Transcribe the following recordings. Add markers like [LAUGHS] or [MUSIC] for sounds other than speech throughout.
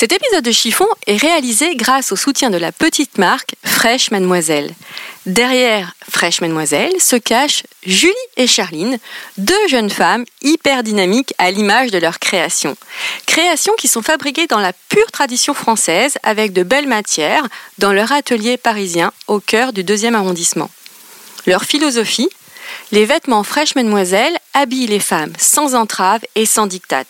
Cet épisode de Chiffon est réalisé grâce au soutien de la petite marque Fresh Mademoiselle. Derrière Fresh Mademoiselle se cachent Julie et Charline, deux jeunes femmes hyper dynamiques à l'image de leur création. Créations qui sont fabriquées dans la pure tradition française avec de belles matières dans leur atelier parisien au cœur du deuxième arrondissement. Leur philosophie Les vêtements Fresh Mademoiselle habillent les femmes sans entrave et sans diktat.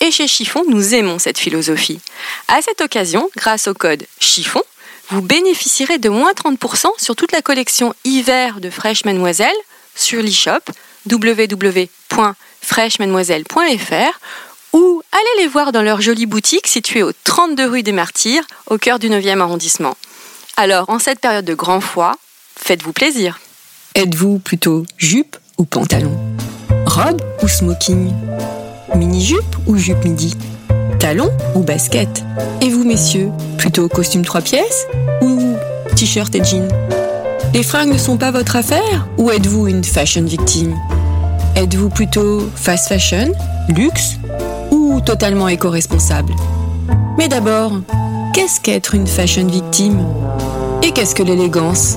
Et chez Chiffon, nous aimons cette philosophie. À cette occasion, grâce au code Chiffon, vous bénéficierez de moins 30% sur toute la collection hiver de Fresh Mademoiselle sur l'e-shop ou allez les voir dans leur jolie boutique située au 32 rue des Martyrs, au cœur du 9e arrondissement. Alors, en cette période de grand froid, faites-vous plaisir. Êtes-vous plutôt jupe ou pantalon? Robe ou smoking? Mini-jupe ou jupe midi? Talon ou basket? Et vous, messieurs, plutôt costume trois pièces ou t-shirt et jean Les fringues ne sont pas votre affaire ou êtes-vous une fashion victime? Êtes-vous plutôt fast fashion, luxe ou totalement éco-responsable? Mais d'abord, qu'est-ce qu'être une fashion victime? Et qu'est-ce que l'élégance?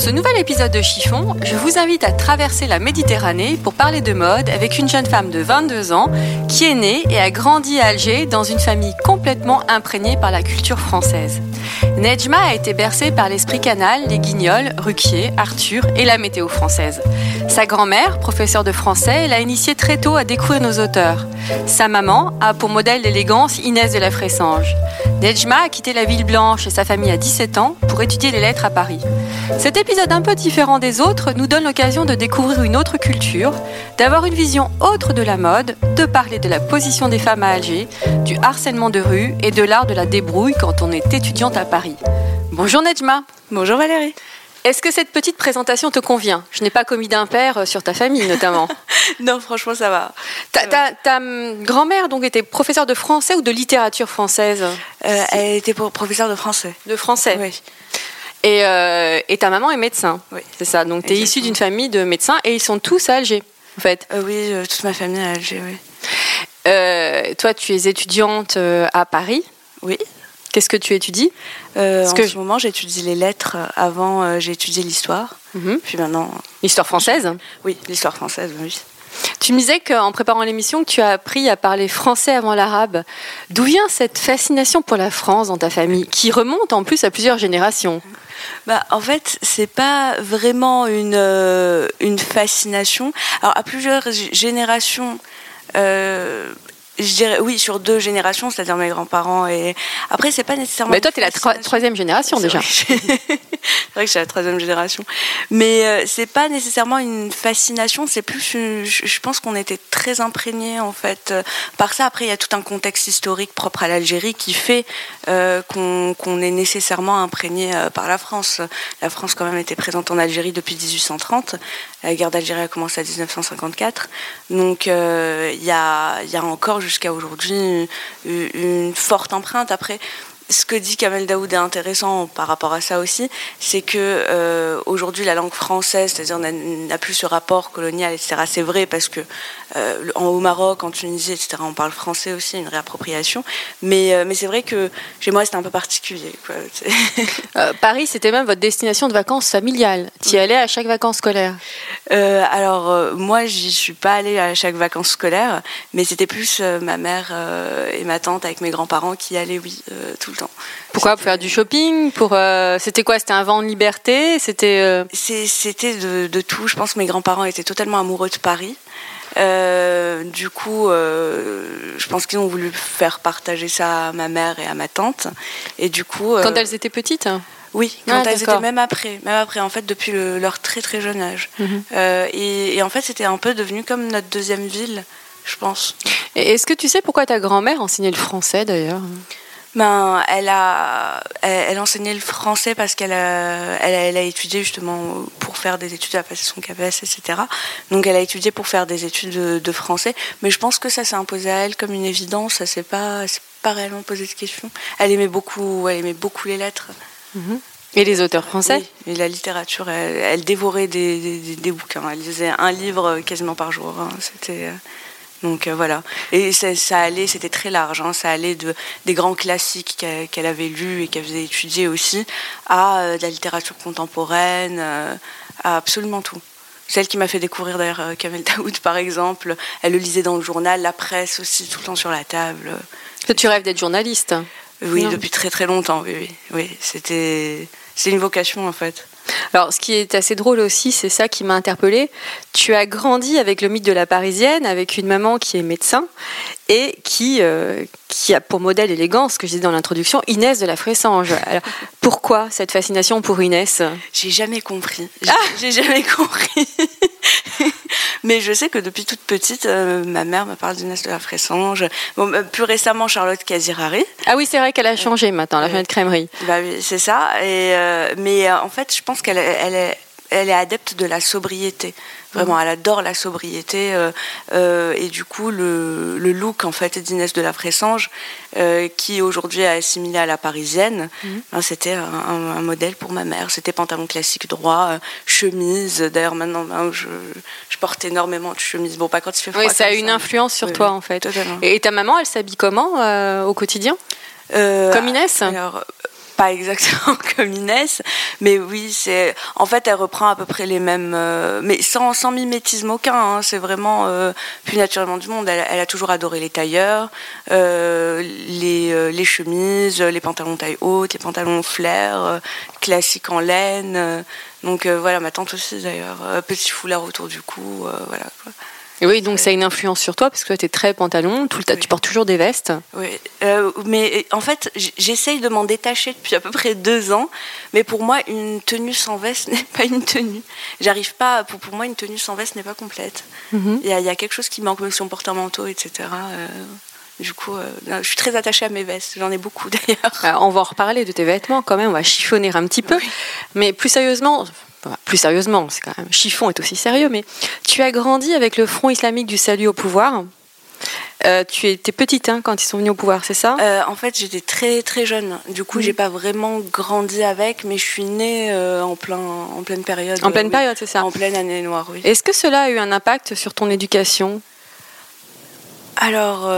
Ce nouvel épisode de Chiffon, je vous invite à traverser la Méditerranée pour parler de mode avec une jeune femme de 22 ans qui est née et a grandi à Alger dans une famille complètement imprégnée par la culture française. Nejma a été bercée par l'esprit canal, les guignols, Ruquier, Arthur et la météo française. Sa grand-mère, professeure de français, l'a initiée très tôt à découvrir nos auteurs. Sa maman a pour modèle d'élégance Inès de la Fressange. Nejma a quitté la ville blanche et sa famille à 17 ans pour étudier les lettres à Paris. Cet épisode un peu différent des autres nous donne l'occasion de découvrir une autre culture, d'avoir une vision autre de la mode, de parler de la position des femmes à Alger, du harcèlement de rue et de l'art de la débrouille quand on est étudiante à Paris. Bonjour Nejma. Bonjour Valérie. Est-ce que cette petite présentation te convient? Je n'ai pas commis d'impair sur ta famille notamment. [LAUGHS] non, franchement, ça va. Ta, ta- ta, hum, grand-mère donc était professeure de français ou de littérature française? Euh, elle était professeure de français. De français? Oui. Et, euh, et ta maman est médecin. Oui. C'est ça. Donc tu es issue d'une famille de médecins et ils sont tous à Alger. En fait, Euh, oui, euh, toute ma famille à Alger, oui. Euh, toi, tu es étudiante euh, à Paris. Oui. Qu'est-ce que tu étudies? Euh, en que ce moment, j'étudie les lettres. Avant, euh, j'ai étudié l'histoire. Mhm. Puis maintenant, L'histoire française? oui, l'histoire française, oui. Tu me disais qu'en préparant l'émission, tu as appris à parler français avant l'arabe. D'où vient cette fascination pour la France dans ta famille, qui remonte en plus à plusieurs générations? Bah, en fait, c'est pas vraiment une, euh, une fascination. Alors, à plusieurs générations, euh, je dirais, oui, sur deux générations, c'est-à-dire mes grands-parents et. Après, c'est pas nécessairement. Mais toi, une tu es la troi- troisième génération déjà. [LAUGHS] C'est vrai que je suis la troisième génération. Mais euh, c'est pas nécessairement une fascination, c'est plus, une- je pense qu'on était très imprégnés en fait euh, par ça. Après, il y a tout un contexte historique propre à l'Algérie qui fait euh, qu'on qu'on est nécessairement imprégné euh, par la France. La France quand même était présente en Algérie depuis 1830. La guerre d'Algérie a commencé à 1954. Donc euh, il y, a, encore jusqu'à aujourd'hui une forte empreinte. Après, ce que dit Kamel Daoud est intéressant par rapport à ça aussi, c'est que euh, aujourd'hui la langue française, c'est-à-dire n'a- n'a plus ce rapport colonial, etc. C'est vrai parce que euh, en, au Maroc, en Tunisie, etc. On parle français aussi, une réappropriation. Mais, euh, mais c'est vrai que chez moi c'était un peu particulier. Quoi. [LAUGHS] Euh, Paris, c'était même votre destination de vacances familiale. Tu y allais à chaque vacances scolaires. Alors moi j'y suis pas allée à chaque vacances scolaires, mais c'était plus ma mère et ma tante avec mes grands-parents qui allaient oui tout le temps. Pourquoi Pour faire du shopping Pour c'était quoi? C'était un vent de liberté? C'était c'était de, de, tout. Je pense que mes grands-parents étaient totalement amoureux de Paris. Euh, du coup, euh, je pense qu'ils ont voulu faire partager ça à ma mère et à ma tante. Et du coup, euh, quand elles étaient petites? Oui, quand ah, elles étaient même après, même après, en fait, depuis leur très très jeune âge. Mhm. et, et, en fait, c'était un peu devenu comme notre deuxième ville, je pense. Est-ce que tu sais pourquoi ta grand-mère enseignait le français d'ailleurs? Ben, elle a, elle, enseignait le français parce qu'elle a, elle a, étudié justement pour faire des études, elle a passé son KPS, etc. Donc elle a étudié pour faire des études de, français. Mais je pense que ça s'est imposé à elle comme une évidence. Ça s'est pas, pas réellement posé de question. Elle aimait beaucoup, elle aimait beaucoup les lettres. Mhm. Et les auteurs français? Et la littérature. Elle, dévorait des, des, bouquins. Elle lisait un livre quasiment par jour. Hein. C'était euh, donc euh, voilà. Et ça, allait, c'était très large. Hein. ça allait de, des grands classiques qu'elle avait lus et qu'elle faisait étudier aussi, à euh, de la littérature contemporaine, euh, à absolument tout. Celle qui m'a fait découvrir d'ailleurs Kamel Daoud, par exemple, elle le lisait dans le journal, la presse aussi, tout le temps sur la table. Tu rêves d'être journaliste Oui, depuis très très longtemps, oui. oui, oui. C'était une vocation en fait. Alors, ce qui est assez drôle aussi, c'est ça qui m'a interpellée. Tu as grandi avec le mythe de la Parisienne, avec une maman qui est médecin et qui, euh, qui a pour modèle élégance, ce que je disais dans l'introduction, Inès de la Fressange. Alors, pourquoi cette fascination pour Inès? J'ai jamais compris. J'ai ah jamais compris. [LAUGHS] Mais je sais que depuis toute petite, euh, ma mère me parle d'Inès de la Fressange. Bon, euh, plus récemment, Charlotte Casirari. Ah oui, c'est vrai qu'elle a changé maintenant, la fin de crèmerie. Bah oui, c'est ça. Et, mais en fait, je pense qu'elle elle est, elle est adepte de la sobriété. Vraiment, elle adore la sobriété euh, euh, et du coup le, look en fait d'Inès de la Fressange, euh, qui aujourd'hui est assimilé à la parisienne, mhm. ben, c'était un, modèle pour ma mère. C'était pantalon classique droit, chemise. D'ailleurs maintenant ben, je, porte énormément de chemises. Bon, pas quand il fait froid. Oui, ça a une influence sur toi en fait. Et ta maman, elle s'habille comment au quotidien? Comme Inès? Pas exactement [LAUGHS] comme Inès, mais oui, c'est en fait elle reprend à peu près les mêmes, euh, mais sans, sans mimétisme aucun. Hein, c'est vraiment euh, plus naturellement du monde. Elle, a toujours adoré les tailleurs, euh, les, les, chemises, les pantalons taille haute, les pantalons flair, classiques en laine. donc voilà, ma tante aussi d'ailleurs, petit foulard autour du cou, voilà. Oui, donc ça a une influence sur toi parce que tu es très pantalon, tout le tu portes toujours des vestes. Oui, euh, mais en fait, j'essaye de m'en détacher depuis à peu près deux ans, mais pour moi, une tenue sans veste [LAUGHS] n'est pas une tenue. J'arrive pas, pour, pour moi, une tenue sans veste n'est pas complète. Mhm. Il y, a quelque chose qui manque, même si on porte un manteau, etc. Euh, du coup, euh, je suis très attachée à mes vestes. J'en ai beaucoup [LAUGHS] d'ailleurs. on va en reparler de tes vêtements quand même. On va chiffonner un petit peu. Mais plus sérieusement, plus sérieusement, c'est quand même chiffon est aussi sérieux, mais tu as grandi avec le Front islamique du salut au pouvoir. Euh, tu étais petite hein, quand ils sont venus au pouvoir, c'est ça? Euh, En fait, j'étais très très jeune. Du coup, je j'ai pas vraiment grandi avec, mais je suis née euh, en plein en pleine période. En pleine période, c'est ça. En pleine année noire, oui. Est-ce que cela a eu un impact sur ton éducation? Alors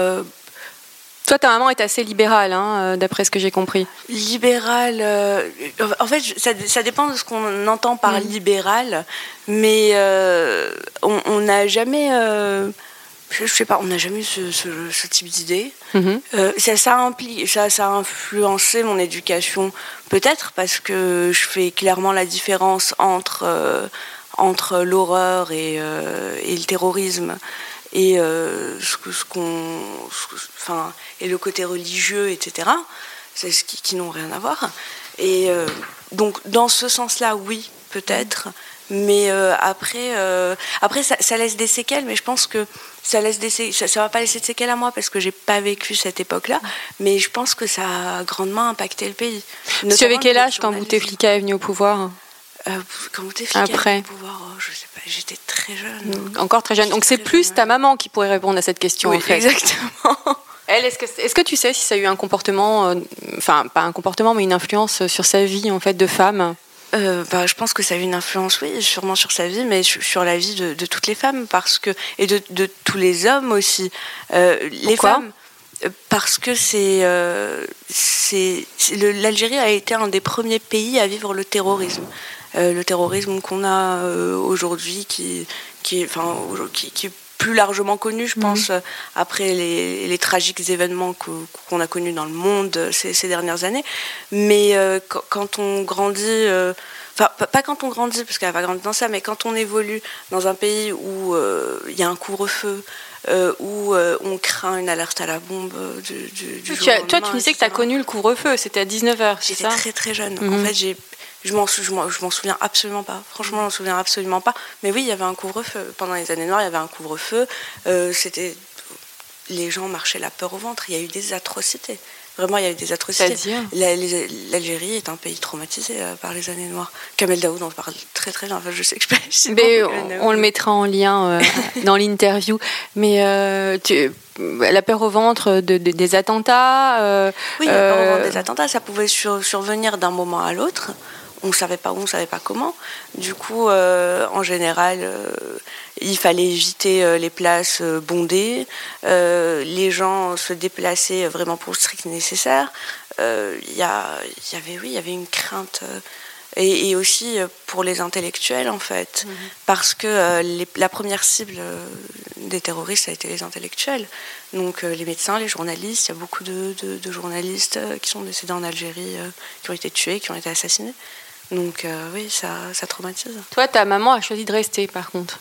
toi, ta maman est assez libérale, hein, euh, d'après ce que j'ai compris. Libérale, euh, en fait, ça, dépend de ce qu'on entend par mm. libéral, mais euh, on n'a jamais, je, sais pas, on n'a jamais eu ce, type d'idée. Mm-hmm. ça, ça, ça, ça, a influencé mon éducation, peut-être parce que je fais clairement la différence entre entre l'horreur et, et, le terrorisme et euh, ce, qu'on, enfin, et le côté religieux, etc. C'est ce qui, n'ont rien à voir. Et euh, donc, dans ce sens-là, oui, peut-être. Mais euh, après, après ça, laisse des séquelles, mais je pense que ça laisse des ça, ça va pas laisser de séquelles à moi parce que j'ai pas vécu cette époque-là, mais je pense que ça a grandement impacté le pays. Tu avais quel âge quand Bouteflika est venu au pouvoir? Quand Bouteflika Après. est pouvoir, oh, je sais pas, j'étais très jeune. Encore très jeune. Donc c'est plus ta maman qui pourrait répondre à cette question. Oui, exactement. [LAUGHS] Elle, est-ce que, est-ce que tu sais si ça a eu un comportement, euh, enfin pas un comportement, mais une influence sur sa vie en fait de femme? Euh, bah, je pense que ça a eu une influence, oui, sûrement sur sa vie, mais sur la vie de, toutes les femmes, parce que et de, tous les hommes aussi. Euh, les femmes, parce que c'est, c'est, l'Algérie a été un des premiers pays à vivre le terrorisme. Euh, le terrorisme qu'on a euh, aujourd'hui, qui, qui, enfin, qui, qui, est plus largement connu, je pense, euh, après les, tragiques événements qu'on a connus dans le monde ces, dernières années. Mais euh, quand on grandit, enfin, pas quand on grandit, parce qu'elle n'a pas grandi dans ça, mais quand on évolue dans un pays où il y a un couvre-feu, où on craint une alerte à la bombe du, du, jour Toi, tu me disais que tu as connu le couvre-feu, c'était à 19h, J'étais très très jeune. En mhm. fait, j'ai je m'en, souviens absolument pas. Franchement, je m'en souviens absolument pas. Mais oui, il y avait un couvre-feu. Pendant les années noires, il y avait un couvre-feu. Euh, c'était... Les gens marchaient la peur au ventre. Il y a eu des atrocités. Vraiment, il y a eu des atrocités. L'Algérie est un pays traumatisé euh, par les années noires. Kamel Daoud en parle très très bien. Enfin, je sais que je [LAUGHS] Mais on, le mettra en lien euh, [LAUGHS] dans l'interview. Mais tu, la peur au ventre de, des attentats. oui, la peur au ventre des attentats, ça pouvait survenir d'un moment à l'autre on ne savait pas où, on ne savait pas comment. Du coup, euh, en général, euh, il fallait éviter euh, les places bondées. les gens se déplaçaient vraiment pour le strict nécessaire. Il y, avait, oui, il y avait une crainte. Et, aussi pour les intellectuels, en fait. Mhm. Parce que la première cible des terroristes, ça a été les intellectuels. Donc les médecins, les journalistes, il y a beaucoup de, de journalistes qui sont décédés en Algérie, qui ont été tués, qui ont été assassinés. Donc euh, oui, ça, ça traumatise. Toi, ta maman a choisi de rester par contre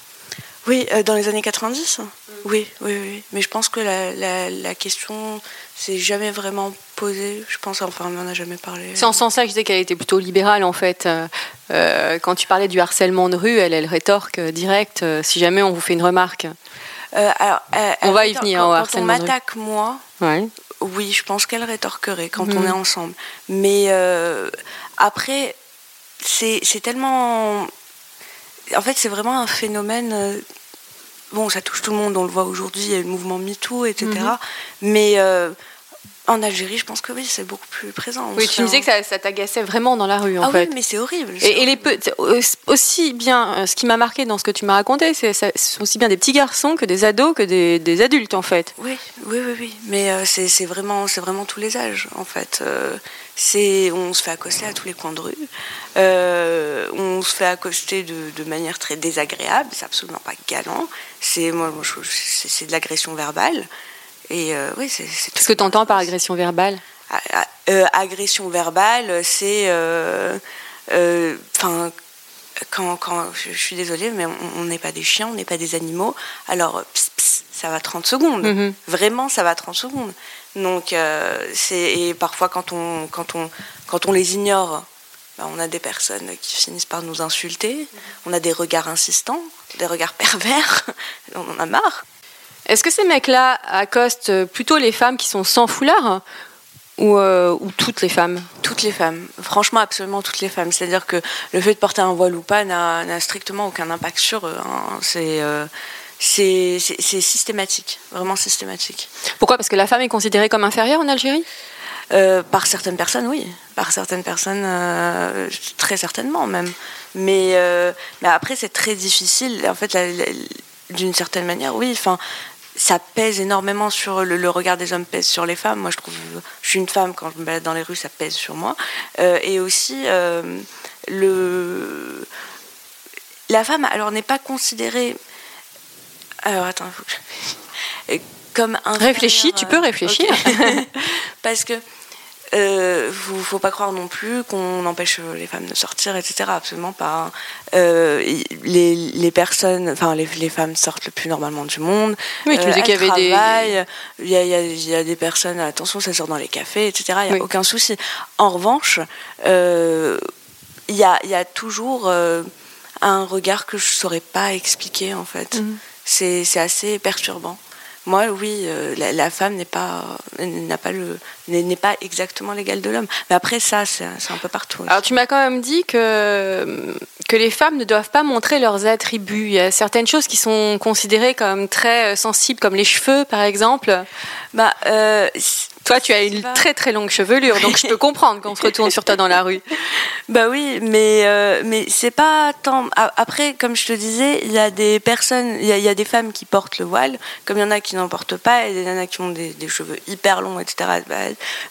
Oui, euh, dans les années 90 mm. oui, oui, oui. Mais je pense que la, la, la question s'est jamais vraiment posée. Je pense, enfin, on n'en a jamais parlé. C'est en sens ça que je disais qu'elle était plutôt libérale en fait. Euh, quand tu parlais du harcèlement de rue, elle, elle rétorque direct si jamais on vous fait une remarque. alors, on va y venir quand, au harcèlement Quand on m'attaque, moi, oui, je pense qu'elle rétorquerait quand on mm. est ensemble. Mais après, c'est tellement. En fait, c'est vraiment un phénomène. Euh, bon, ça touche tout le monde, on le voit aujourd'hui, il y a le mouvement MeToo, etc. Mhm. Mais euh, en Algérie, je pense que oui, c'est beaucoup plus présent. oui, tu me disais que ça, t'agaçait vraiment dans la rue, en ah fait. oui, mais c'est horrible. Et, les aussi bien, euh, ce qui m'a marqué dans ce que tu m'as raconté, c'est aussi bien des petits garçons que des ados que des, adultes, en fait. Oui, oui, oui, oui. Mais c'est vraiment, c'est vraiment tous les âges, en fait. C'est, on se fait accoster à tous les coins de rue. Euh, on se fait accoster de, manière très désagréable, c'est absolument pas galant. C'est moi, c'est de l'agression verbale. Et euh, oui, c'est. Qu'est-ce que tu entends par agression verbale ah, ah, euh, Agression verbale, c'est, enfin, quand, quand, je, suis désolée, mais on n'est pas des chiens, on n'est pas des animaux. Alors, ça va 30 secondes. Mm-hmm. Vraiment, ça va 30 secondes. Donc, c'est et parfois quand on, quand on, quand on les ignore bah, on a des personnes qui finissent par nous insulter, on a des regards insistants, des regards pervers, [LAUGHS] on en a marre. Est-ce que ces mecs-là accostent plutôt les femmes qui sont sans foulard ou, euh, toutes les femmes? Toutes les femmes, franchement absolument toutes les femmes. C'est-à-dire que le fait de porter un voile ou pas n'a strictement aucun impact sur eux. Hein. Euh, c'est systématique, vraiment systématique. Pourquoi? Parce que la femme est considérée comme inférieure en Algérie? Euh, par certaines personnes, oui. Par certaines personnes, euh, très certainement même. Mais, euh, mais après, c'est très difficile. En fait, d'une certaine manière, oui. Enfin, ça pèse énormément sur le, regard des hommes pèse sur les femmes. Moi, je trouve, je suis une femme quand je me balade dans les rues, ça pèse sur moi. et aussi, le, la femme, alors n'est pas considérée. Alors attends, faut que je... comme un. Réfléchis, tu peux réfléchir. [LAUGHS] Parce que il euh, ne faut, pas croire non plus qu'on empêche les femmes de sortir, etc. Absolument pas. Euh, les, les, personnes, enfin les, les, femmes sortent le plus normalement du monde. Oui, tu disais qu'il y avait des. Il y a, il y a des personnes, attention, ça sort dans les cafés, etc. Il n'y a aucun souci. En revanche, euh, il y, y a toujours un regard que je ne saurais pas expliquer, en fait. Mhm. C'est assez perturbant. Moi, oui, euh, la, femme n'est pas, n'a pas le, n'est pas exactement l'égale de l'homme. Mais après, ça, c'est un peu partout. Alors, tu m'as quand même dit que que les femmes ne doivent pas montrer leurs attributs. Il y a certaines choses qui sont considérées comme très sensibles, comme les cheveux, par exemple. Bah, euh, toi, tu as une très très longue chevelure, donc je peux [LAUGHS] comprendre qu'on se retourne sur toi dans la rue. [LAUGHS] Bah oui, mais euh, mais c'est pas tant. Après, comme je te disais, il y a des personnes, il y, a des femmes qui portent le voile, comme il y en a qui n'en portent pas, et il y en a qui ont des, cheveux hyper longs, etc.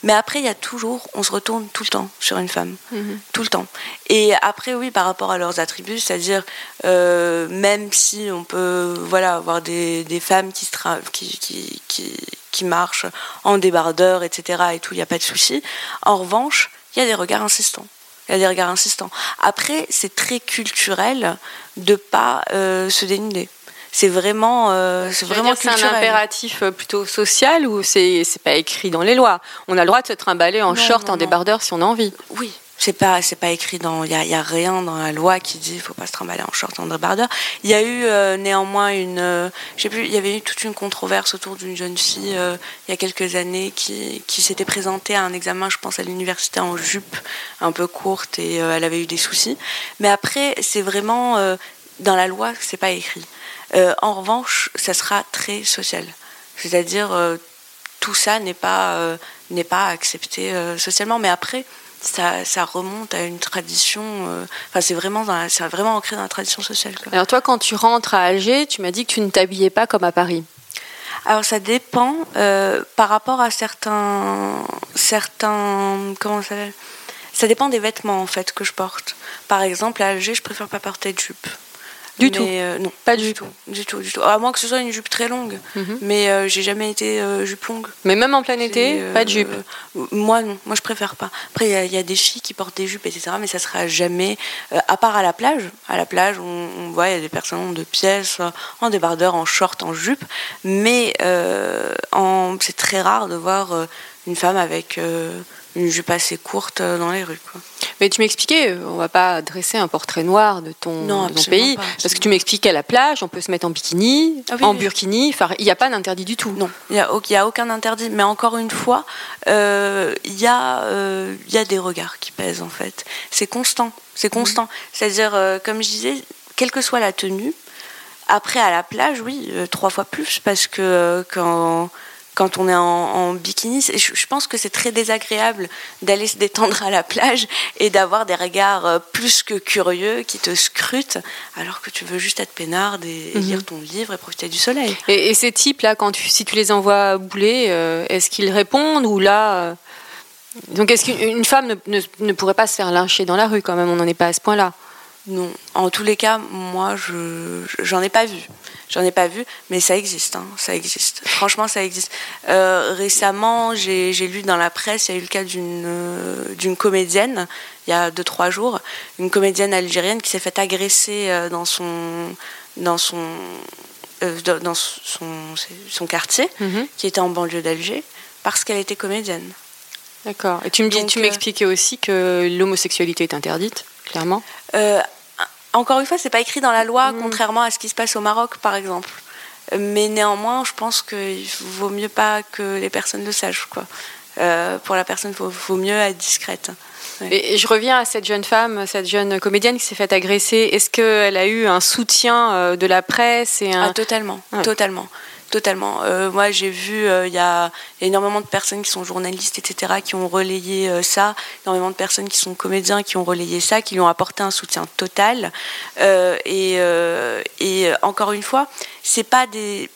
Mais après, il y a toujours, on se retourne tout le temps sur une femme, mhm. tout le temps. Et après, oui, par rapport à leur leurs attributs, c'est-à-dire même si on peut voilà avoir des, des femmes qui, se qui, qui, qui, qui marchent en débardeur, etc. et tout, il n'y a pas de souci. En revanche, il y a des regards insistants. Il y a des regards insistants. Après, c'est très culturel de pas se dénuder c'est vraiment, euh, c'est vraiment C'est un impératif euh, plutôt social ou c'est c'est pas écrit dans les lois? On a le droit de se trimballer en short, en débardeur si on a envie. Oui. C'est pas, c'est pas écrit dans, il y a, y a, rien dans la loi qui dit, faut pas se trimballer en short, en débardeur. Il y a eu euh, néanmoins une, euh, je sais plus, il y avait eu toute une controverse autour d'une jeune fille il y a quelques années qui, qui s'était présentée à un examen, je pense à l'université en jupe, un peu courte et elle avait eu des soucis. Mais après, c'est vraiment dans la loi, c'est pas écrit. Euh, en revanche, ça sera très social. C'est-à-dire, euh, tout ça n'est pas, euh, n'est pas accepté socialement. Mais après, ça, ça, remonte à une tradition. Enfin, c'est vraiment, c'est vraiment ancré dans la tradition sociale. Alors toi, quand tu rentres à Alger, tu m'as dit que tu ne t'habillais pas comme à Paris. Alors ça dépend par rapport à certains, certains, comment ça s'appelle? Ça dépend des vêtements en fait que je porte. Par exemple, à Alger, je préfère pas porter de jupe. Du tout euh, Non, pas du tout. Du tout, du tout. À moins que ce soit une jupe très longue. Mhm. Mais euh, j'ai jamais été euh, jupe longue. Mais même en plein été, pas de jupe Moi, non. Moi, je préfère pas. Après, il y, a des filles qui portent des jupes, etc. Mais ça sera jamais. à part à la plage. À la plage, on, voit, il y a des personnes de pièces, en débardeur, en short, en jupe. Mais c'est très rare de voir une femme avec une jupe assez courte dans les rues. Quoi. Mais tu m'expliquais, on va pas dresser un portrait noir de ton, pays, parce que tu m'expliques qu'à la plage, on peut se mettre en bikini, ah en burkini, il n'y a pas d'interdit du tout. Non, il n'y a, a, aucun interdit, mais encore une fois, euh, il y, euh, y, a des regards qui pèsent en fait. C'est constant, c'est constant. C'est-à-dire, euh, comme je disais, quelle que soit la tenue, après à la plage, oui, trois fois plus, parce que quand quand on est en, bikini. Je, pense que c'est très désagréable d'aller se détendre à la plage et d'avoir des regards euh, plus que curieux qui te scrutent alors que tu veux juste être peinarde et, mhm. lire ton livre et profiter du soleil. Et, ces types-là, quand si tu les envoies bouler, euh, est-ce qu'ils répondent ou là euh, Donc est-ce qu'une femme ne, ne, pourrait pas se faire lyncher dans la rue quand même On n'en est pas à ce point-là? Non. En tous les cas, moi, je j'en ai pas vu. J'en ai pas vu, mais ça existe, hein, ça existe. Franchement, ça existe. Euh, récemment, j'ai lu dans la presse, il y a eu le cas d'une euh, d'une comédienne, il y a deux trois jours, une comédienne algérienne qui s'est fait agresser euh, dans son dans son dans son, son quartier, mhm. qui était en banlieue d'Alger, parce qu'elle était comédienne. D'accord. Et tu me dis, tu m'expliquais aussi que l'homosexualité est interdite, clairement encore une fois, c'est pas écrit dans la loi, mm. contrairement à ce qui se passe au Maroc, par exemple. Mais néanmoins, je pense qu'il vaut mieux pas que les personnes le sachent. Quoi. Euh, pour la personne, il vaut, mieux être discrète. Et, je reviens à cette jeune femme, cette jeune comédienne qui s'est faite agresser. Est-ce qu'elle a eu un soutien euh, de la presse et un... ah, Totalement, totalement. Totalement. Euh, moi, j'ai vu, euh, il y, a énormément de personnes qui sont journalistes, etc., qui ont relayé euh, ça, énormément de personnes qui sont comédiens qui ont relayé ça, qui lui ont apporté un soutien total. Et, et, encore une fois, c'est pas des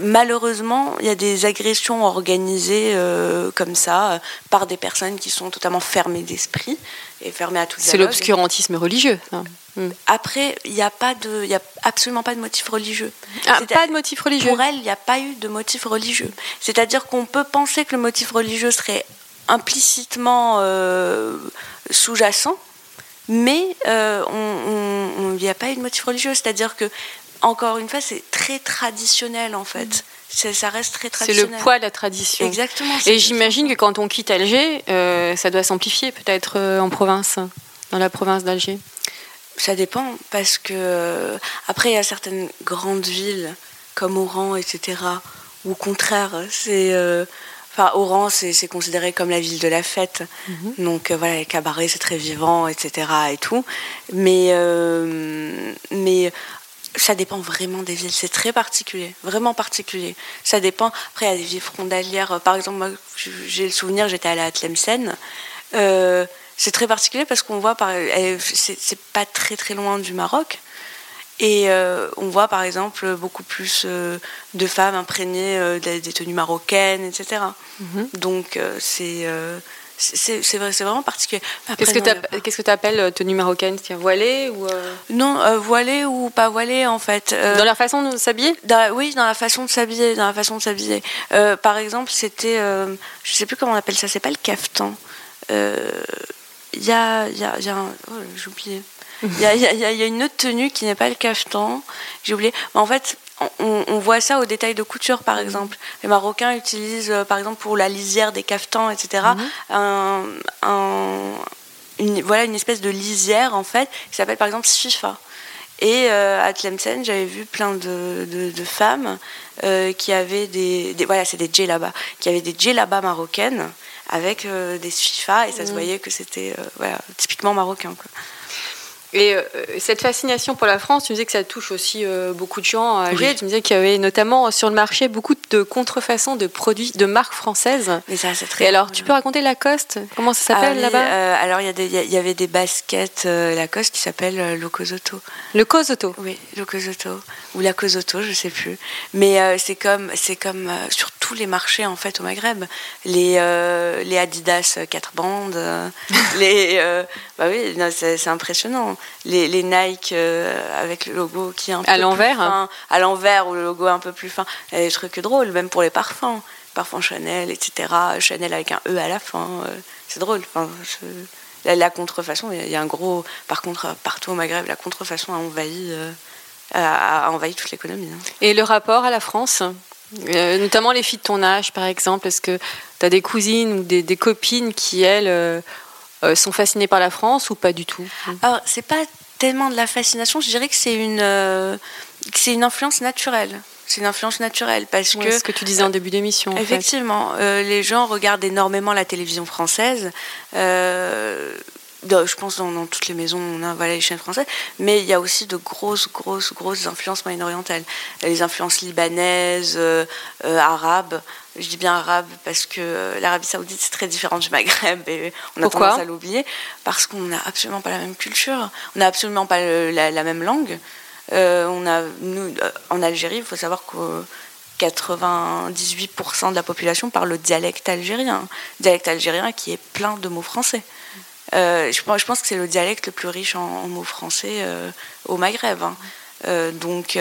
malheureusement, il y a des agressions organisées comme ça par des personnes qui sont totalement fermées d'esprit et fermées à tout C'est l'obscurantisme religieux. Hmm. Après, il n'y a pas de, y a absolument pas de motif religieux. Ah, pas de motif religieux. Pour elle, il n'y a pas eu de motif religieux. C'est-à-dire qu'on peut penser que le motif religieux serait implicitement euh, sous-jacent, mais il n'y a pas eu de motif religieux. C'est-à-dire que encore une fois, c'est très traditionnel en fait. Ça reste très traditionnel. C'est le poids de la tradition. Exactement. Et j'imagine que quand on quitte Alger, euh, ça doit s'amplifier peut-être euh, en province, dans la province d'Alger. Ça dépend, parce que euh, après, il y a certaines grandes villes comme Oran, etc., ou au contraire, c'est. Enfin, Oran, c'est considéré comme la ville de la fête. Mhm. Donc voilà, les cabarets, c'est très vivant, etc. et tout. Mais, mais ça dépend vraiment des villes, c'est très particulier, vraiment particulier. Ça dépend. Après, il y a des villes frontalières. Par exemple, moi, j'ai le souvenir, j'étais allée à Tlemcen. Euh, c'est très particulier parce qu'on voit, c'est pas très très loin du Maroc. Et euh, on voit par exemple beaucoup plus euh, de femmes imprégnées des, tenues marocaines, etc. Mhm. Donc c'est c'est vrai, vraiment particulier. Qu'est-ce que tu appelles tenue marocaine? Voilée ou Non, voilée ou pas voilée en fait. dans leur façon de s'habiller? Oui, dans la façon de s'habiller, dans la façon de s'habiller. par exemple, c'était, je sais plus comment on appelle ça, c'est pas le caftan. Il y a, y, a, y a un, oh, j'ai oublié. Il y a, y a, une autre tenue qui n'est pas le caftan. J'ai oublié. En fait, on, voit ça au détail de couture, par exemple. Les Marocains utilisent, euh, par exemple, pour la lisière des caftans, etc., mhm. une, voilà, une espèce de lisière, en fait, qui s'appelle, par exemple, Sfifa. Et euh, à Tlemcen, j'avais vu plein de, de, femmes euh, qui avaient des, Voilà, c'est des djellabas. Qui avaient des djellabas marocaines avec des Sfifa, et ça se mhm. voyait que c'était voilà, typiquement marocain. Quoi. Et euh, cette fascination pour la France, tu me disais que ça touche aussi euh, beaucoup de gens à Alger. Tu me disais qu'il y avait notamment sur le marché beaucoup de contrefaçons de produits de marques françaises. Mais ça, c'est très. Et alors, tu peux raconter Lacoste? Comment ça s'appelle ah là-bas? euh, Alors, il y, y, avait des baskets Lacoste qui s'appellent Locosoto. Le Cosoto Oui, Locosoto. Ou la Cosoto, je sais plus. Mais c'est comme, c'est comme sur tous les marchés en fait au Maghreb. Les, les Adidas 4 bandes, les. bah oui, c'est impressionnant les, les Nike euh, avec le logo qui est un peu à l'envers fin, à l'envers ou le logo un peu plus fin. Il y a des trucs drôles, même pour les parfums, parfums Chanel, etc. Chanel avec un E à la fin, euh, c'est drôle. Enfin, la, contrefaçon, il y a un gros. Par contre, partout au Maghreb, la contrefaçon a envahi, euh, a, envahi toute l'économie. Hein. Et le rapport à la France? Notamment les filles de ton âge, par exemple, est-ce que tu as des cousines ou des, des copines qui, elles, euh, sont fascinés par la France ou pas du tout? Alors, c'est pas tellement de la fascination, je dirais que c'est une, euh, c'est une influence naturelle. C'est une influence naturelle parce que. Ce que tu disais en début d'émission. Effectivement, euh, les gens regardent énormément la télévision française je pense dans, dans, toutes les maisons, on a voilà, les chaînes françaises, mais il y a aussi de grosses, grosses, grosses influences moyen-orientales. Les influences libanaises, euh, euh, arabes. Je dis bien arabes parce que euh, l'Arabie Saoudite c'est très différent du Maghreb et on a tendance à l'oublier parce qu'on n'a absolument pas la même culture, on n'a absolument pas la, même langue. on a, nous, en Algérie, il faut savoir que 98% de la population parle le dialecte algérien, dialecte algérien qui est plein de mots français. Euh, je, pense, que c'est le dialecte le plus riche en, mots français euh, au Maghreb. Hein. Euh, donc,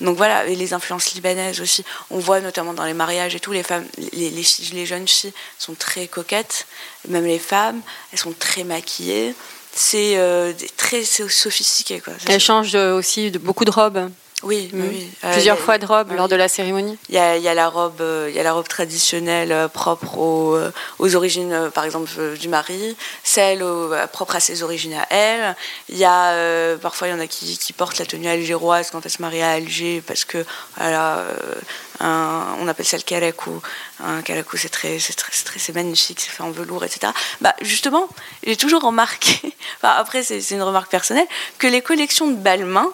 voilà, et les influences libanaises aussi. On voit notamment dans les mariages et tout, les femmes, les, jeunes filles sont très coquettes, même les femmes, elles sont très maquillées. C'est très sophistiqué. Quoi. Elles changent aussi beaucoup de robes. Oui, mm. oui. Euh, Plusieurs fois de robe lors de la cérémonie? Il y a, y a, la robe, euh, il y a la robe traditionnelle euh, propre aux, aux origines, par exemple, du mari, celle propre à ses origines à elle. Il y a parfois il y en a qui, qui, portent la tenue algéroise quand elle se marie à Alger parce que voilà, on appelle ça le kalakou. Un kalakou c'est très, c'est très, c'est magnifique, c'est fait en velours, etc. Bah justement, j'ai toujours remarqué, [LAUGHS] enfin, après c'est une remarque personnelle, que les collections de Balmain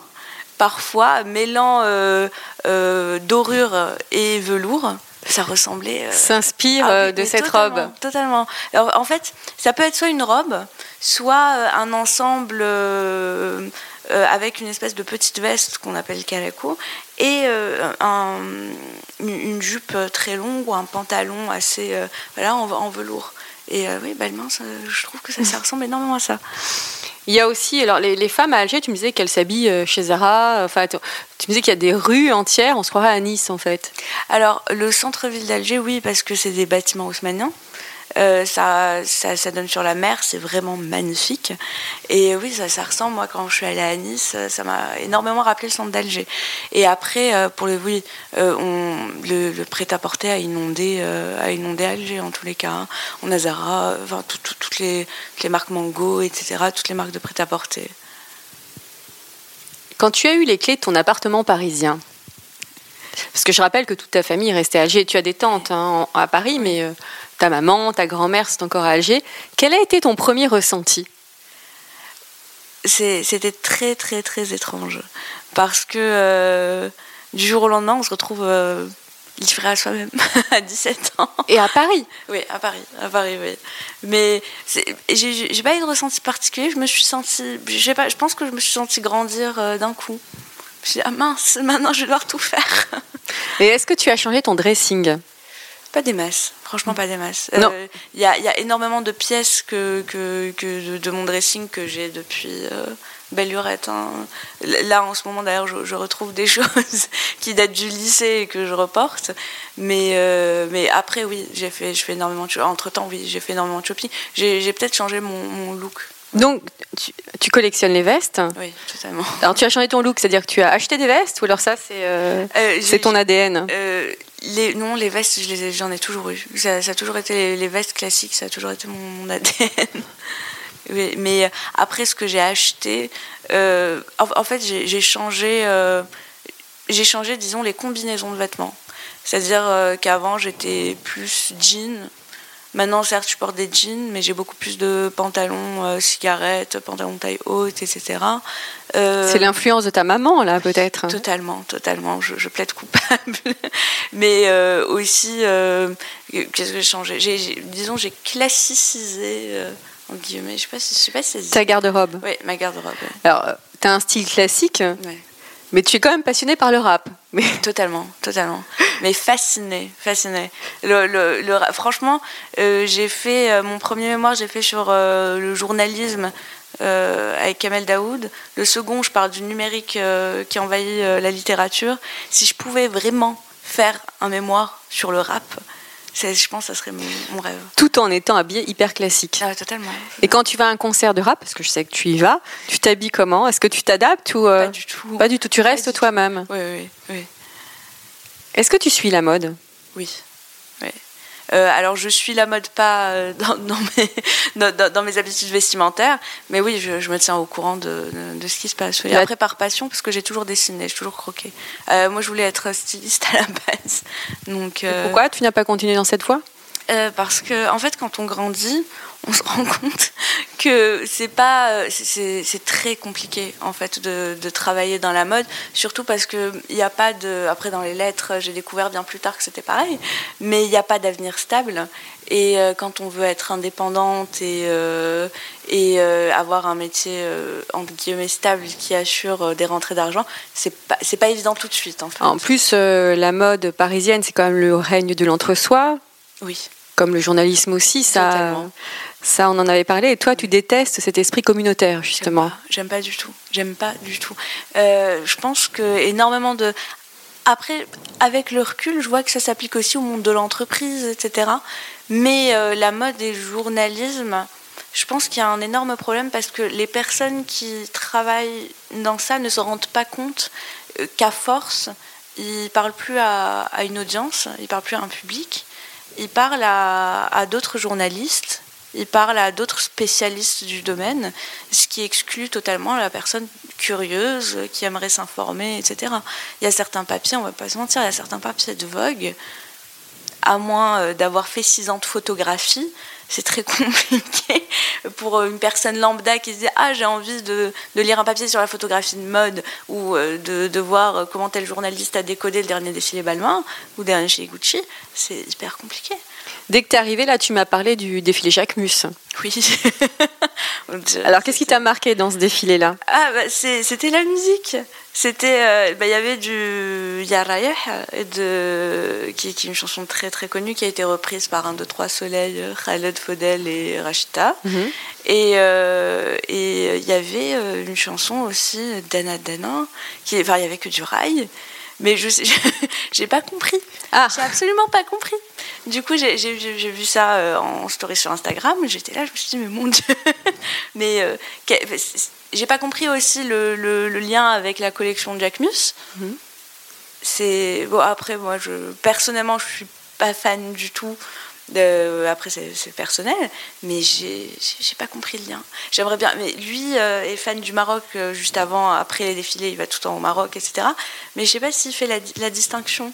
parfois mêlant euh, euh, dorure et velours. Ça ressemblait. Euh, S'inspire ah de cette robe. Totalement. en fait, ça peut être soit une robe, soit un ensemble avec une espèce de petite veste qu'on appelle calaco et une jupe très longue ou un pantalon assez voilà en, velours. Et oui, Balmain, je trouve que ça, ça ressemble énormément à ça. Il y a aussi, alors les, femmes à Alger, tu me disais qu'elles s'habillent euh, chez Zara. Enfin, tu, me disais qu'il y a des rues entières. On se croirait à Nice, en fait. Alors, le centre-ville d'Alger, oui, parce que c'est des bâtiments haussmanniens. Euh, ça, ça, donne sur la mer, c'est vraiment magnifique. Et oui, ça, ressemble, moi, quand je suis allée à Nice, ça m'a énormément rappelé le centre d'Alger. Et après, euh, pour le, oui, euh, le, prêt-à-porter a inondé, a inondé Alger, en tous les cas. Hein. On a Zara, toutes, les, les marques Mango, etc., toutes les marques de prêt-à-porter. Quand tu as eu les clés de ton appartement parisien, parce que je rappelle que toute ta famille est restée à Alger. Tu as des tantes hein, à Paris, mais ta maman, ta grand-mère, c'est encore à Alger. Quel a été ton premier ressenti? C'était très, très, très étrange. Parce que euh, du jour au lendemain, on se retrouve euh, livré à soi-même [LAUGHS] à 17 ans. Et à Paris? Oui, à Paris. À Paris, oui. Mais j'ai pas eu de ressenti particulier. Je me suis sentie. Pas, je pense que je me suis sentie grandir euh, d'un coup. Je me suis dit, ah mince, maintenant je vais devoir tout faire. [LAUGHS] Et est-ce que tu as changé ton dressing? Pas des masses, franchement pas des masses. Non. Il y, a, y a énormément de pièces que, que, que de, de mon dressing que j'ai depuis euh, belle lurette. hein. Là en ce moment d'ailleurs je, je retrouve des [LAUGHS] choses qui datent du lycée et que je reporte. Mais, euh, mais après oui, j'ai fait, je fais énormément de Entre temps oui, j'ai fait énormément de shopping. J'ai j'ai peut-être changé mon, mon look. Donc, tu, tu collectionnes les vestes. Oui, totalement. [LAUGHS] Alors, tu as changé ton look, c'est-à-dire que tu as acheté des vestes ou alors ça, c'est euh, Euh, ton ADN Euh, les, non, les vestes, je les ai- j'en ai, toujours eu. Ça, ça a toujours été les, vestes classiques, ça a toujours été mon, mon ADN. [LAUGHS] Oui, mais après, ce que j'ai acheté, en, en fait, j'ai changé, j'ai changé, disons, les combinaisons de vêtements. C'est-à-dire qu'avant, j'étais plus jean. Maintenant, certes, je porte des jeans, mais j'ai beaucoup plus de pantalons euh, cigarettes, pantalons taille haute, etc. Euh, C'est l'influence de ta maman, là, peut-être Totalement, totalement. Je, je plaide coupable. [LAUGHS] Mais euh, aussi, qu'est-ce que j'ai changé? Disons, j'ai classicisé, en guillemets, je sais pas si, je sais pas si dit. Ta garde-robe. Oui, ma garde-robe. ouais. Alors, tu as un style classique, Ouais. Mais tu es quand même passionné par le rap. Mais [LAUGHS] Totalement, totalement. Mais fasciné, fasciné. Le, le, le ra- franchement, euh, j'ai fait euh, mon premier mémoire, j'ai fait sur euh, le journalisme avec Kamel Daoud. Le second, je parle du numérique qui envahit la littérature. Si je pouvais vraiment faire un mémoire sur le rap, je pense que ça serait mon, mon rêve. tout en étant habillé hyper classique. Ah, totalement. Et quand tu vas à un concert de rap, parce que je sais que tu y vas, tu t'habilles comment? Est-ce que tu t'adaptes ou euh, Pas du tout. Pas du tout. Tu restes toi-même? Oui, oui, oui. Est-ce que tu suis la mode? Oui. Euh, alors, je suis la mode pas euh, [LAUGHS] dans, dans mes, dans, mes habitudes vestimentaires, mais oui, je, je me tiens au courant de, de, de ce qui se passe. La- Après, par passion, parce que j'ai toujours dessiné, j'ai toujours croqué. Euh, moi, je voulais être styliste à la [LAUGHS] base. Donc, euh, Pourquoi tu n'as pas continué dans cette voie? Euh, parce que en fait, quand on grandit, on se rend [LAUGHS] compte que c'est pas, euh, c'est- très compliqué en fait de, travailler dans la mode, surtout parce que il n'y a pas de. Après, dans les lettres, j'ai découvert bien plus tard que c'était pareil, mais il n'y a pas d'avenir stable. Et euh, quand on veut être indépendante et avoir un métier entre guillemets stable qui assure des rentrées d'argent, c'est pas pas évident tout de suite en plus, la mode parisienne, c'est quand même le règne de l'entre-soi, Oui. comme le journalisme aussi. Ça, Totalement. ça, on en avait parlé. Et toi, tu détestes cet esprit communautaire, justement. J'aime pas, j'aime pas du tout. J'aime pas du tout. Euh, je pense que énormément de. Après, avec le recul, je vois que ça s'applique aussi au monde de l'entreprise, etc. Mais euh, la mode et le journalisme, je pense qu'il y a un énorme problème parce que les personnes qui travaillent dans ça ne se rendent pas compte euh, qu'à force, ils parlent plus à, à une audience, ils parlent plus à un public, ils parlent à, d'autres journalistes, ils parlent à d'autres spécialistes du domaine, ce qui exclut totalement la personne curieuse qui aimerait s'informer, etc. Il y a certains papiers, on va pas se mentir, il y a certains papiers de Vogue, à moins euh, d'avoir fait six ans de photographie, c'est très [LAUGHS] compliqué pour euh, une personne lambda qui se dit ah j'ai envie de, de lire un papier sur la photographie de mode ou euh, de, de voir euh, comment tel journaliste a décodé le dernier défilé Balmain ou le dernier chez Gucci, c'est hyper compliqué. Dès que tu es arrivé, là, tu m'as parlé du défilé Jacques Mus. Oui. [LAUGHS] Alors, qu'est-ce qui t'a marqué dans ce défilé-là Ah, bah, c'était la musique. C'était, euh, bah, il y avait du Yarayeh, de qui, qui est une chanson très très connue qui a été reprise par un de trois soleils, euh, Khaled Fodel et Rachita. Mhm. Et euh, et il y avait euh, une chanson aussi Dana Dana, qui, enfin il y avait que du rail. Mais [LAUGHS] je j'ai pas compris. Ah. J'ai absolument pas compris. Du coup, j'ai vu ça euh, en story sur Instagram. J'étais là, je me suis dit, mais mon Dieu. [LAUGHS] mais euh, j'ai pas compris aussi le, le- le lien avec la collection de Jack Mus. Mhm. C'est bon. Après, moi, je personnellement, je suis pas fan du tout. Après, c'est personnel, mais j'ai pas compris le lien. J'aimerais bien. Mais lui euh, est fan du Maroc euh, juste avant, après les défilés, il va tout le temps au Maroc, etc. Mais je sais pas s'il fait la, la distinction.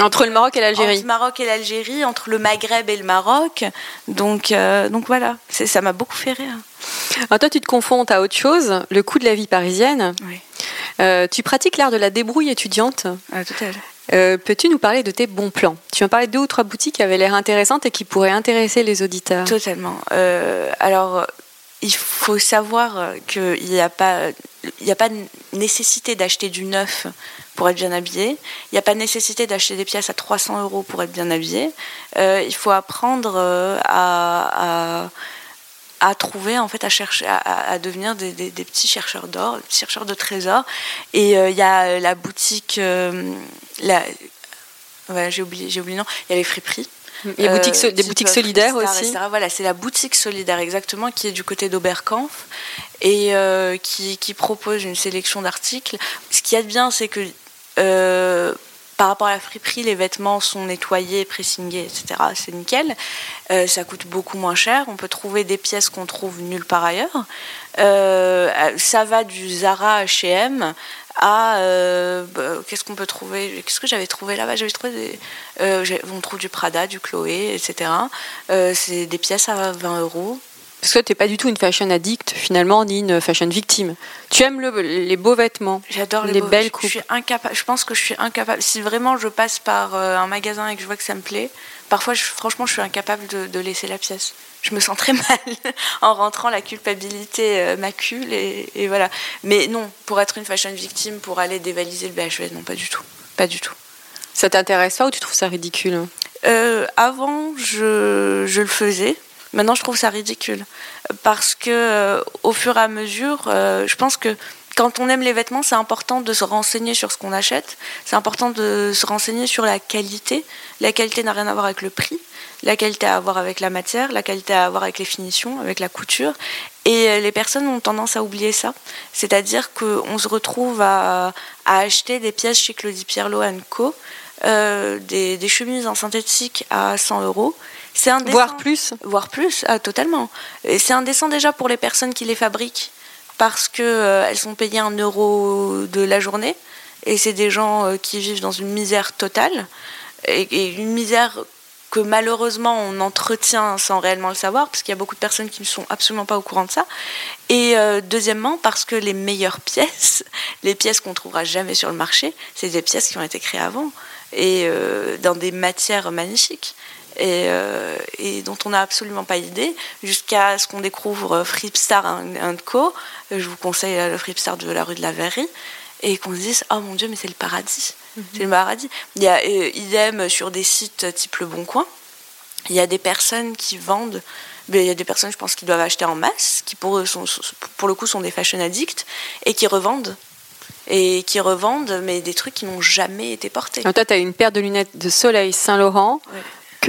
Entre le Maroc et l'Algérie. Entre le Maroc et l'Algérie, entre le Maghreb et le Maroc. Donc, euh, donc voilà, ça m'a beaucoup fait rire. Alors, toi, tu te confrontes à autre chose, le coût de la vie parisienne. Oui, tu pratiques l'art de la débrouille étudiante. ah, tout à fait. Euh, Peux-tu nous parler de tes bons plans? Tu m'as parlé de deux ou trois boutiques qui avaient l'air intéressantes et qui pourraient intéresser les auditeurs. Totalement. Euh, alors, il faut savoir qu'il n'y a pas, a pas nécessité d'acheter du neuf pour être bien habillé. Il n'y a pas nécessité d'acheter des pièces à 300 euros pour être bien habillé. Euh, il faut apprendre à, à, trouver, en fait, à chercher, à, devenir des, des, petits chercheurs d'or, des petits chercheurs de trésors. Et euh, il y a la boutique, la, j'ai oublié, j'ai oublié le nom. Il y a les friperies. Il y a euh, des boutiques solidaires aussi. Voilà, c'est la boutique solidaire exactement qui est du côté d'Oberkampf et euh, qui, qui, propose une sélection d'articles. Ce qui est bien, c'est que euh, par rapport à la friperie, les vêtements sont nettoyés, pressingés, etc. C'est nickel. ça coûte beaucoup moins cher. On peut trouver des pièces qu'on trouve nulle part ailleurs. ça va du Zara H&M à euh, bah, qu'est-ce qu'on peut trouver? Qu'est-ce que j'avais trouvé là-bas? J'avais trouvé des, euh, on trouve du Prada, du Chloé, etc. Euh, c'est des pièces à 20 euros. Parce que tu n'es pas du tout une fashion addict finalement, ni une fashion victime. Tu aimes les beaux vêtements. J'adore les, belles coupes. Je, suis incapable. Je pense que je suis incapable. Si vraiment je passe par un magasin et que je vois que ça me plaît, parfois, franchement, je suis incapable de laisser la pièce je me sens très [LAUGHS] mal en rentrant, la culpabilité euh, m'accule et, voilà. Mais non, pour être une fashion victime, pour aller dévaliser le BHV, non, pas du tout, pas du tout. Ça t'intéresse pas ou tu trouves ça ridicule? Euh, Avant, je, je, le faisais. Maintenant, je trouve ça ridicule parce que euh, au fur et à mesure, je pense que quand on aime les vêtements, c'est important de se renseigner sur ce qu'on achète. C'est important de se renseigner sur la qualité. La qualité n'a rien à voir avec le prix la qualité à avoir avec la matière, la qualité à avoir avec les finitions, avec la couture. Et euh, les personnes ont tendance à oublier ça. C'est-à-dire qu'on se retrouve à, acheter des pièces chez Claudie Pierlot Co. Euh, des, chemises en synthétique à 100 euros. C'est indécent. Voire plus Voire plus, ah, totalement. C'est indécent déjà pour les personnes qui les fabriquent parce qu'elles euh, sont payées un euro de la journée. Et c'est des gens qui vivent dans une misère totale. et une misère que malheureusement on entretient sans réellement le savoir, parce qu'il y a beaucoup de personnes qui ne sont absolument pas au courant de ça. Et euh, deuxièmement, parce que les meilleures pièces, [LAUGHS] les pièces qu'on trouvera jamais sur le marché, c'est des pièces qui ont été créées avant et euh, dans des matières magnifiques. Et, euh, et, dont on n'a absolument pas idée, jusqu'à ce qu'on découvre Fripstar un, co. Je vous conseille le Fripstar de la rue de la Verrerie, et qu'on se dise Oh mon Dieu, mais c'est le paradis. C'est le paradis. Il y a euh, idem sur des sites type Le Bon Coin. Il y a des personnes qui vendent. il y a des personnes, je pense, qui doivent acheter en masse, qui pour, sont, pour le coup sont des fashion addicts et qui revendent. Et qui revendent, mais des trucs qui n'ont jamais été portés. toi, tu as une paire de lunettes de soleil Saint-Laurent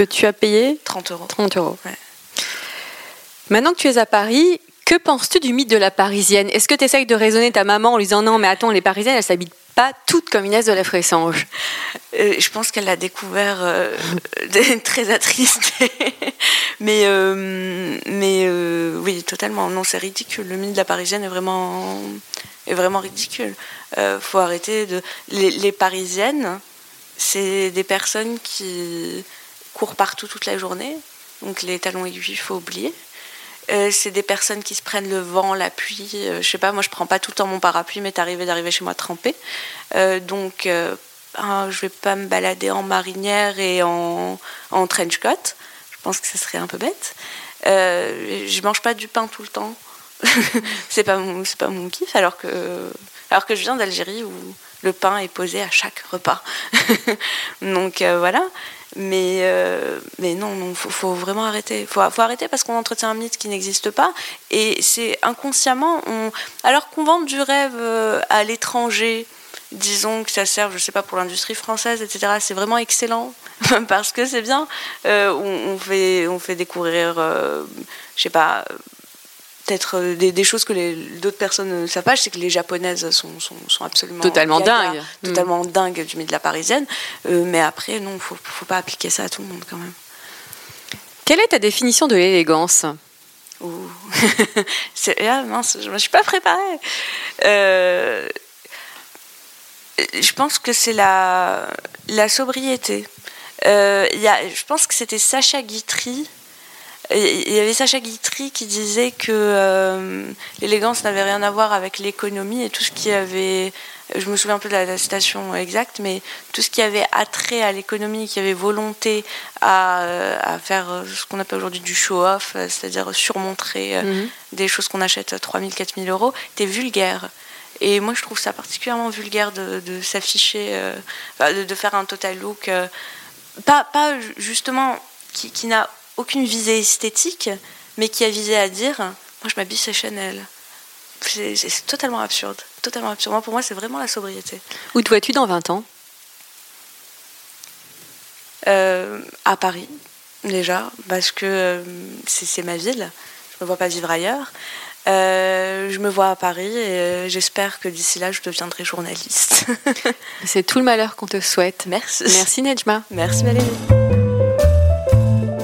que tu as payé 30 euros. 30 euros. Maintenant que tu es à Paris, que penses-tu du mythe de la Parisienne? Est-ce que tu essayes de raisonner ta maman en lui disant non, mais attends, les Parisiennes, elles s'habitent pas toutes comme Inès de la Fressange? Euh, Je pense qu'elle l'a découvert euh, [LAUGHS] très attristé. [LAUGHS] mais euh, mais oui, totalement. Non, c'est ridicule. Le mythe de la Parisienne est vraiment, est vraiment ridicule. faut arrêter de. Les, les Parisiennes, c'est des personnes qui courent partout toute la journée. Donc les talons aiguilles, il faut oublier. Euh, c'est des personnes qui se prennent le vent, la pluie. Euh, je sais pas, moi je prends pas tout le temps mon parapluie, mais arrivé d'arriver chez moi trempé. Euh, donc hein, je vais pas me balader en marinière et en, en trench coat. Je pense que ce serait un peu bête. je mange pas du pain tout le temps. [LAUGHS] c'est pas mon, c'est pas mon kiff. Alors que, alors que je viens d'Algérie où le pain est posé à chaque repas. [LAUGHS] donc voilà. Mais, euh, mais non, il faut, vraiment arrêter. Il faut, faut, arrêter parce qu'on entretient un mythe qui n'existe pas. Et c'est inconsciemment, on, alors qu'on vend du rêve euh, à l'étranger, disons que ça sert, je sais pas, pour l'industrie française, etc., c'est vraiment excellent [LAUGHS] parce que c'est bien. Euh, on, fait, on fait découvrir, je sais pas, peut-être euh, des, choses que d'autres personnes ne savent pas. Je sais que les japonaises sont, sont, absolument totalement dingues, totalement dingues du milieu de la parisienne. Euh, mais après, non, faut, faut pas appliquer ça à tout le monde quand même. Quelle est ta définition de l'élégance? [LAUGHS] Ah, mince, je ne me suis pas préparée. Euh, je pense que c'est la, la sobriété. y a, je pense que c'était Sacha Guitry il y avait Sacha Guitry qui disait que euh, l'élégance n'avait rien à voir avec l'économie et tout ce qui avait, je me souviens un peu de la, citation exacte, mais tout ce qui avait attrait à l'économie, qui avait volonté à, à faire ce qu'on appelle aujourd'hui du show-off, c'est-à-dire surmontrer mhm. des choses qu'on achète 3000, 4000 euros, était vulgaire. Et moi, je trouve ça particulièrement vulgaire de, s'afficher, de, de, faire un total look. pas, pas justement qui, qui n'a aucune visée esthétique, mais qui a visé à dire Moi, je m'habille chez Chanel. C'est totalement absurde. Totalement absurde. Moi, pour moi, c'est vraiment la sobriété. Où te vois-tu dans 20 ans? Euh, À Paris, déjà, parce que euh, c'est ma ville. Je ne me vois pas vivre ailleurs. Euh, je me vois à Paris et j'espère que d'ici là, je deviendrai journaliste. [LAUGHS] c'est tout le malheur qu'on te souhaite. Merci. Merci Nejma. Merci Valérie.